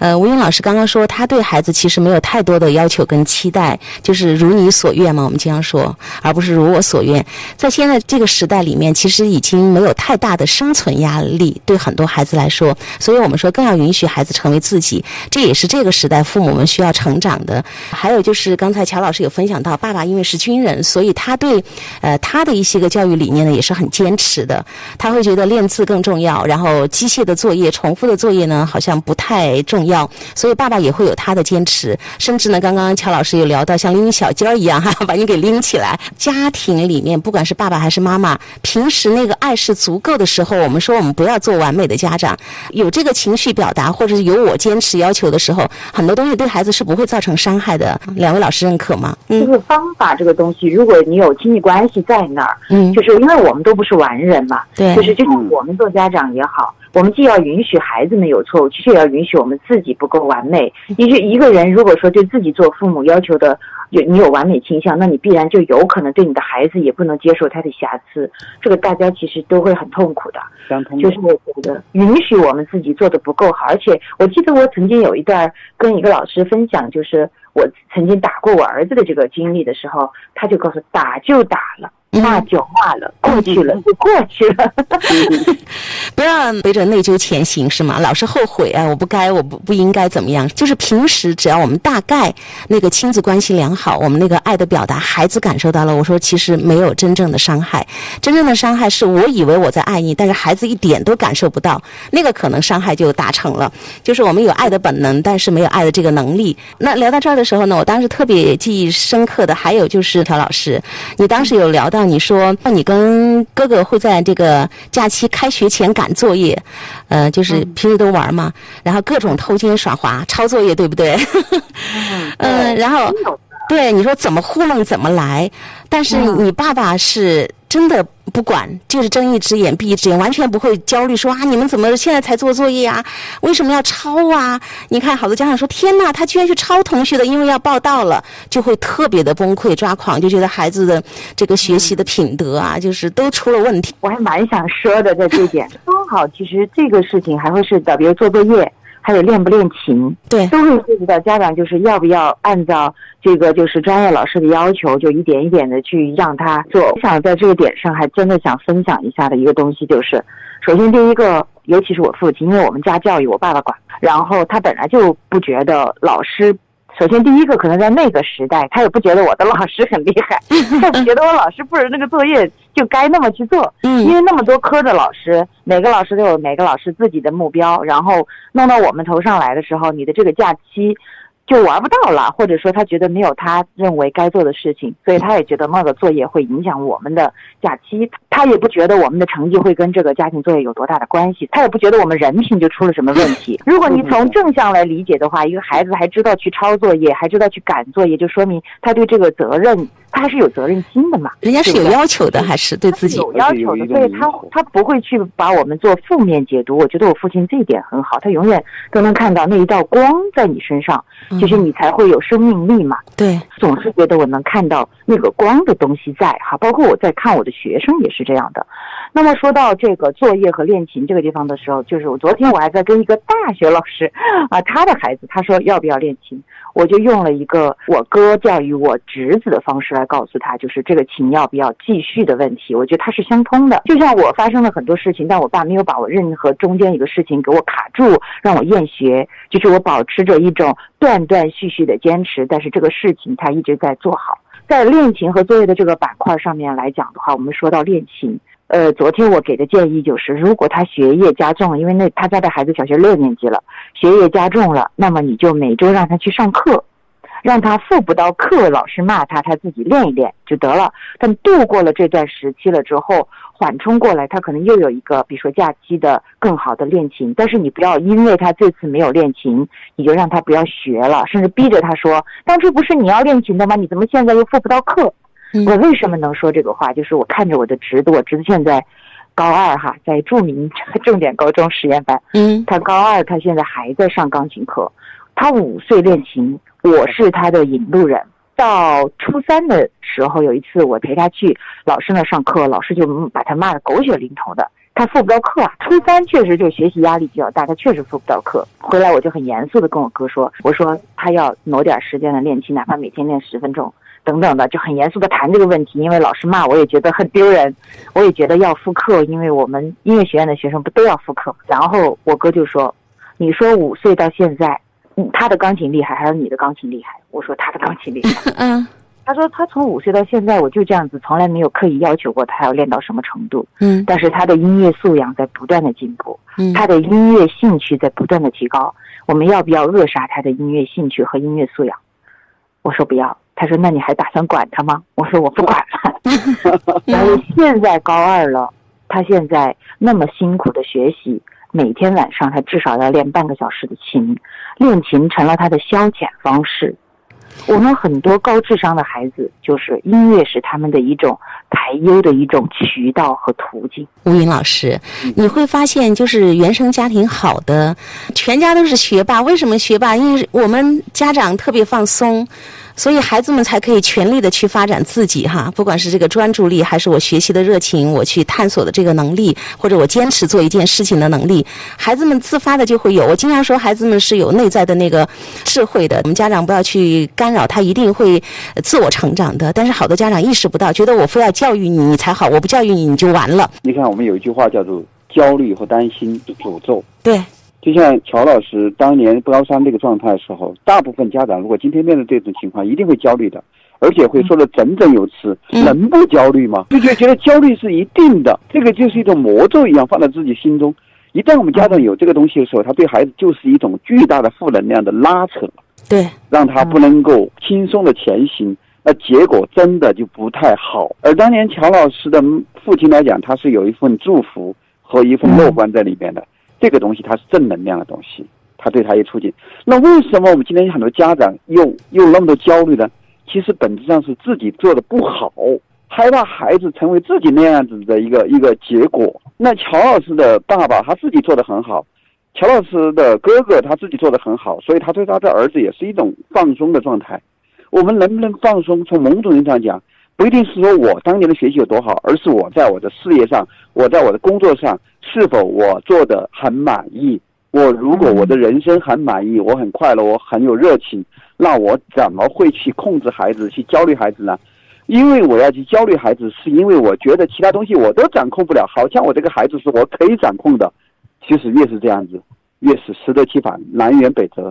呃，吴英老师刚刚说，他对孩子其实没有太多的要求跟期待，就是如你所愿嘛，我们经常说，而不是如我所愿。在现在这个时代里面，其实已经没有太大的生存压力，对很多孩子来说，所以我们说更要允许孩子成为自己，这也是这个时代父母们需要成长的。还有就是刚才乔老师有分享到，爸爸因为是军人，所以他对呃他的一些个教育理念呢也是很坚持的，他会觉得练字更重要，然后机械的作业、重复的作业呢好像不太重要。要，所以爸爸也会有他的坚持，甚至呢，刚刚乔老师有聊到像拎小鸡儿一样哈，把你给拎起来。家庭里面，不管是爸爸还是妈妈，平时那个爱是足够的时候，我们说我们不要做完美的家长，有这个情绪表达，或者是有我坚持要求的时候，很多东西对孩子是不会造成伤害的。两位老师认可吗？嗯，就是方法这个东西，如果你有亲密关系在那儿，嗯，就是因为我们都不是完人嘛，对，就是就像我们做家长也好。我们既要允许孩子们有错误，其实也要允许我们自己不够完美。一个一个人如果说对自己做父母要求的有你有完美倾向，那你必然就有可能对你的孩子也不能接受他的瑕疵。这个大家其实都会很痛苦的。就是我觉得允许我们自己做的不够好，而且我记得我曾经有一段跟一个老师分享，就是我曾经打过我儿子的这个经历的时候，他就告诉打就打了。骂就骂了，过去了就过去了，不要背着内疚前行是吗？老是后悔啊，我不该，我不不应该怎么样？就是平时只要我们大概那个亲子关系良好，我们那个爱的表达，孩子感受到了。我说其实没有真正的伤害，真正的伤害是我以为我在爱你，但是孩子一点都感受不到，那个可能伤害就达成了。就是我们有爱的本能，但是没有爱的这个能力。那聊到这儿的时候呢，我当时特别记忆深刻的还有就是朴老师，你当时有聊到。你说，那你跟哥哥会在这个假期开学前赶作业，呃，就是平时都玩嘛，然后各种偷奸耍滑抄作业，对不对？嗯，然后对你说怎么糊弄怎么来，但是你爸爸是真的。不管，就是睁一只眼闭一只眼，完全不会焦虑。说啊，你们怎么现在才做作业啊？为什么要抄啊？你看，好多家长说，天哪，他居然去抄同学的，因为要报到了，就会特别的崩溃抓狂，就觉得孩子的这个学习的品德啊，就是都出了问题。我还蛮想说的，在这点，刚好其实这个事情还会涉及到，比如做作业。还有练不练琴，对，都会涉及到家长就是要不要按照这个就是专业老师的要求，就一点一点的去让他做。我想在这个点上还真的想分享一下的一个东西就是，首先第一个，尤其是我父亲，因为我们家教育我爸爸管，然后他本来就不觉得老师。首先，第一个可能在那个时代，他也不觉得我的老师很厉害，他觉得我老师布置那个作业就该那么去做。嗯，因为那么多科的老师，每个老师都有每个老师自己的目标，然后弄到我们头上来的时候，你的这个假期。就玩不到了，或者说他觉得没有他认为该做的事情，所以他也觉得那个作业会影响我们的假期。他也不觉得我们的成绩会跟这个家庭作业有多大的关系，他也不觉得我们人品就出了什么问题。如果你从正向来理解的话，一个孩子还知道去抄作业，还知道去赶作业，就说明他对这个责任，他还是有责任心的嘛。人家是有要求的，还是对自己有要求的，所以他他不会去把我们做负面解读。我觉得我父亲这一点很好，他永远都能看到那一道光在你身上。就是你才会有生命力嘛？对，总是觉得我能看到那个光的东西在哈。包括我在看我的学生也是这样的。那么说到这个作业和练琴这个地方的时候，就是我昨天我还在跟一个大学老师啊，他的孩子他说要不要练琴。我就用了一个我哥教育我侄子的方式来告诉他，就是这个琴要不要继续的问题。我觉得它是相通的。就像我发生了很多事情，但我爸没有把我任何中间一个事情给我卡住，让我厌学。就是我保持着一种断断续续的坚持，但是这个事情他一直在做好。在练琴和作业的这个板块上面来讲的话，我们说到练琴。呃，昨天我给的建议就是，如果他学业加重了，因为那他家的孩子小学六年级了，学业加重了，那么你就每周让他去上课，让他复不到课，老师骂他，他自己练一练就得了。但度过了这段时期了之后，缓冲过来，他可能又有一个，比如说假期的更好的练琴。但是你不要因为他这次没有练琴，你就让他不要学了，甚至逼着他说，当初不是你要练琴的吗？你怎么现在又复不到课？我为什么能说这个话？就是我看着我的侄子，我侄子现在高二哈，在著名 重点高中实验班。嗯，他高二，他现在还在上钢琴课。他五岁练琴，我是他的引路人。到初三的时候，有一次我陪他去老师那上课，老师就把他骂得狗血淋头的。他复不到课啊。初三确实就学习压力比较大，他确实复不到课。回来我就很严肃的跟我哥说，我说他要挪点时间来练琴，哪怕每天练十分钟。等等的，就很严肃的谈这个问题，因为老师骂我也觉得很丢人，我也觉得要复课，因为我们音乐学院的学生不都要复课？然后我哥就说：“你说五岁到现在，他的钢琴厉害还是你的钢琴厉害？”我说：“他的钢琴厉害。”嗯，他说：“他从五岁到现在，我就这样子，从来没有刻意要求过他要练到什么程度。嗯，但是他的音乐素养在不断的进步，嗯，他的音乐兴趣在不断的提高。我们要不要扼杀他的音乐兴趣和音乐素养？”我说：“不要。”他说：“那你还打算管他吗？”我说：“我不管了。”然后现在高二了，他现在那么辛苦的学习，每天晚上他至少要练半个小时的琴，练琴成了他的消遣方式。我们很多高智商的孩子，就是音乐是他们的一种排忧的一种渠道和途径。吴云老师，你会发现，就是原生家庭好的，全家都是学霸。为什么学霸？因为我们家长特别放松。所以孩子们才可以全力的去发展自己哈，不管是这个专注力，还是我学习的热情，我去探索的这个能力，或者我坚持做一件事情的能力，孩子们自发的就会有。我经常说，孩子们是有内在的那个智慧的，我们家长不要去干扰他，一定会自我成长的。但是好多家长意识不到，觉得我非要教育你，你才好，我不教育你，你就完了。你看，我们有一句话叫做“焦虑和担心诅咒”。对。就像乔老师当年高三这个状态的时候，大部分家长如果今天面对这种情况，一定会焦虑的，而且会说的振振有词。能不焦虑吗？就觉觉得焦虑是一定的，这个就是一种魔咒一样放在自己心中。一旦我们家长有这个东西的时候，他对孩子就是一种巨大的负能量的拉扯，对，让他不能够轻松的前行，那结果真的就不太好。而当年乔老师的父亲来讲，他是有一份祝福和一份乐观在里面的。这个东西它是正能量的东西，他对他有促进。那为什么我们今天很多家长又又那么多焦虑呢？其实本质上是自己做的不好，害怕孩子成为自己那样子的一个一个结果。那乔老师的爸爸他自己做的很好，乔老师的哥哥他自己做的很好，所以他对他的儿子也是一种放松的状态。我们能不能放松？从某种意义上讲，不一定是说我当年的学习有多好，而是我在我的事业上，我在我的工作上。是否我做的很满意？我如果我的人生很满意，我很快乐，我很有热情，那我怎么会去控制孩子，去焦虑孩子呢？因为我要去焦虑孩子，是因为我觉得其他东西我都掌控不了，好像我这个孩子是我可以掌控的。其实越是这样子，越是适得其反，南辕北辙。